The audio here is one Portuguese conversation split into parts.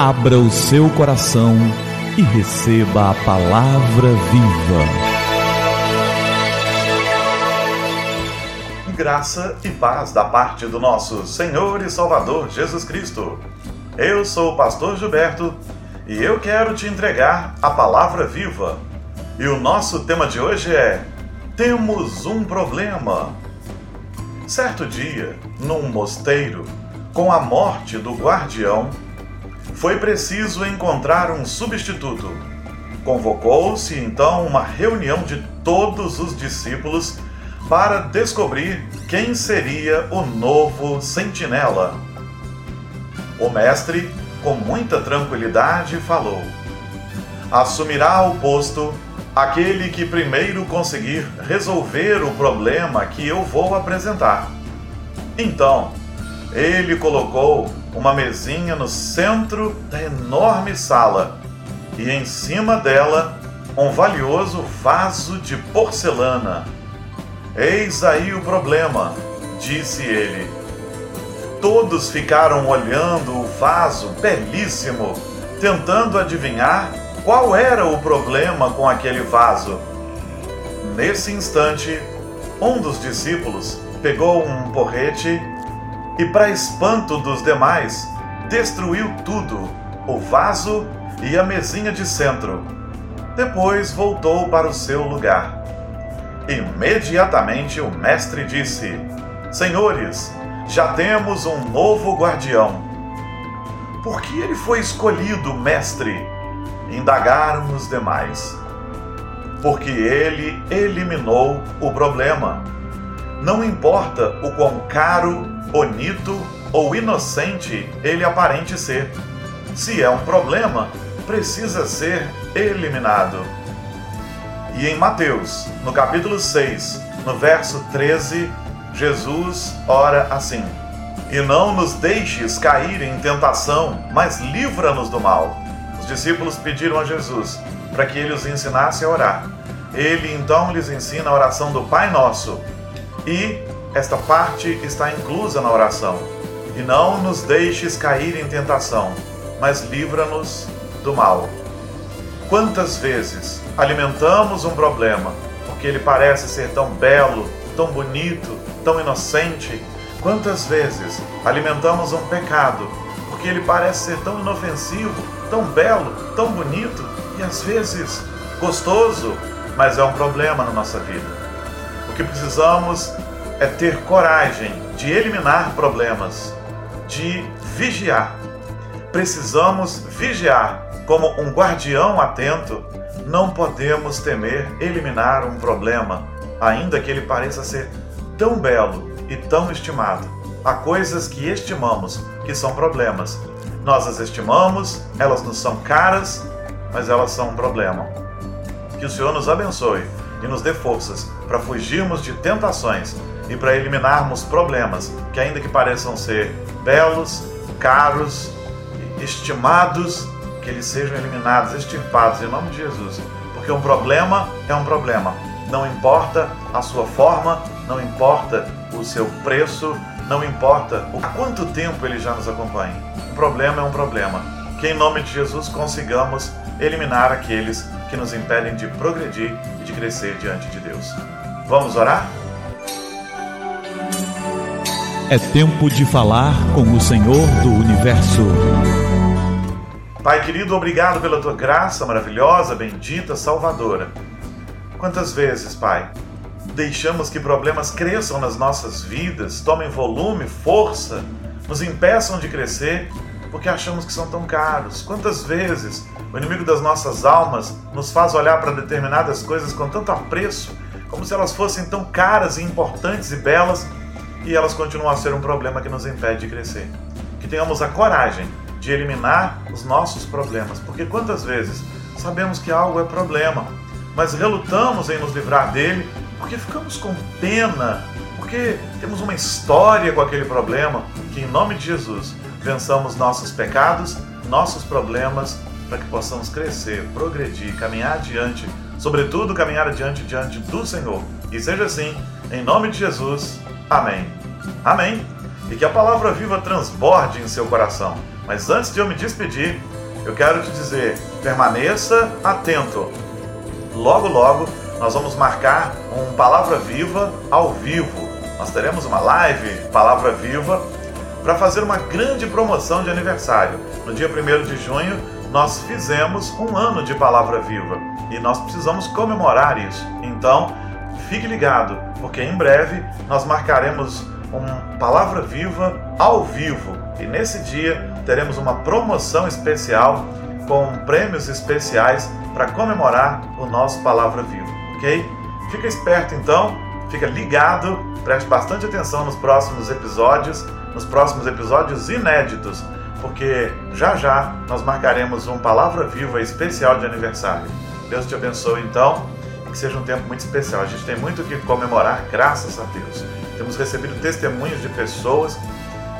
Abra o seu coração e receba a palavra viva. Graça e paz da parte do nosso Senhor e Salvador Jesus Cristo. Eu sou o pastor Gilberto e eu quero te entregar a palavra viva. E o nosso tema de hoje é: Temos um problema. Certo dia, num mosteiro, com a morte do guardião, foi preciso encontrar um substituto. Convocou-se então uma reunião de todos os discípulos para descobrir quem seria o novo sentinela. O mestre, com muita tranquilidade, falou: Assumirá o posto aquele que primeiro conseguir resolver o problema que eu vou apresentar. Então, ele colocou uma mesinha no centro da enorme sala e em cima dela um valioso vaso de porcelana. Eis aí o problema, disse ele. Todos ficaram olhando o vaso belíssimo, tentando adivinhar qual era o problema com aquele vaso. Nesse instante, um dos discípulos pegou um porrete e, para espanto dos demais, destruiu tudo, o vaso e a mesinha de centro. Depois voltou para o seu lugar. Imediatamente o mestre disse: Senhores, já temos um novo guardião. Por que ele foi escolhido, mestre? Indagaram os demais. Porque ele eliminou o problema. Não importa o quão caro bonito ou inocente ele aparente ser. Se é um problema, precisa ser eliminado. E em Mateus, no capítulo 6, no verso 13, Jesus ora assim: E não nos deixes cair em tentação, mas livra-nos do mal. Os discípulos pediram a Jesus para que ele os ensinasse a orar. Ele então lhes ensina a oração do Pai Nosso. E esta parte está inclusa na oração. E não nos deixes cair em tentação, mas livra-nos do mal. Quantas vezes alimentamos um problema porque ele parece ser tão belo, tão bonito, tão inocente? Quantas vezes alimentamos um pecado porque ele parece ser tão inofensivo, tão belo, tão bonito e às vezes gostoso, mas é um problema na nossa vida? O que precisamos é ter coragem de eliminar problemas, de vigiar. Precisamos vigiar como um guardião atento. Não podemos temer eliminar um problema, ainda que ele pareça ser tão belo e tão estimado. Há coisas que estimamos que são problemas. Nós as estimamos, elas nos são caras, mas elas são um problema. Que o Senhor nos abençoe e nos dê forças para fugirmos de tentações e para eliminarmos problemas que, ainda que pareçam ser belos, caros, estimados, que eles sejam eliminados, extirpados em nome de Jesus. Porque um problema é um problema. Não importa a sua forma, não importa o seu preço, não importa o quanto tempo ele já nos acompanha. Um problema é um problema. Que em nome de Jesus consigamos eliminar aqueles que nos impedem de progredir e de crescer diante de Deus. Vamos orar? É tempo de falar com o Senhor do Universo. Pai querido, obrigado pela tua graça maravilhosa, bendita, salvadora. Quantas vezes, Pai, deixamos que problemas cresçam nas nossas vidas, tomem volume, força, nos impeçam de crescer porque achamos que são tão caros? Quantas vezes o inimigo das nossas almas nos faz olhar para determinadas coisas com tanto apreço, como se elas fossem tão caras e importantes e belas e elas continuam a ser um problema que nos impede de crescer. Que tenhamos a coragem de eliminar os nossos problemas, porque quantas vezes sabemos que algo é problema, mas relutamos em nos livrar dele porque ficamos com pena, porque temos uma história com aquele problema, que em nome de Jesus vençamos nossos pecados, nossos problemas, para que possamos crescer, progredir, caminhar adiante, sobretudo caminhar adiante diante do Senhor. E seja assim, em nome de Jesus. Amém. Amém. E que a palavra viva transborde em seu coração. Mas antes de eu me despedir, eu quero te dizer: permaneça atento. Logo, logo, nós vamos marcar um Palavra Viva ao vivo. Nós teremos uma live Palavra Viva para fazer uma grande promoção de aniversário. No dia 1 de junho, nós fizemos um ano de Palavra Viva e nós precisamos comemorar isso. Então, fique ligado, porque em breve nós marcaremos uma Palavra Viva ao vivo e nesse dia teremos uma promoção especial com prêmios especiais para comemorar o nosso Palavra Viva, ok? Fica esperto então, fica ligado, preste bastante atenção nos próximos episódios, nos próximos episódios inéditos, porque já já nós marcaremos um Palavra Viva especial de aniversário. Deus te abençoe então que seja um tempo muito especial. A gente tem muito o que comemorar, graças a Deus. Temos recebido testemunhos de pessoas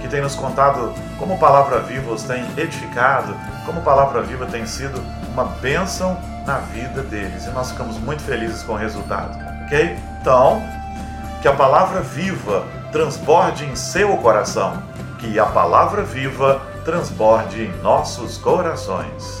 que têm nos contado como Palavra Viva os tem edificado, como Palavra Viva tem sido uma bênção na vida deles. E nós ficamos muito felizes com o resultado, ok? Então, que a Palavra Viva transborde em seu coração, que a Palavra Viva transborde em nossos corações.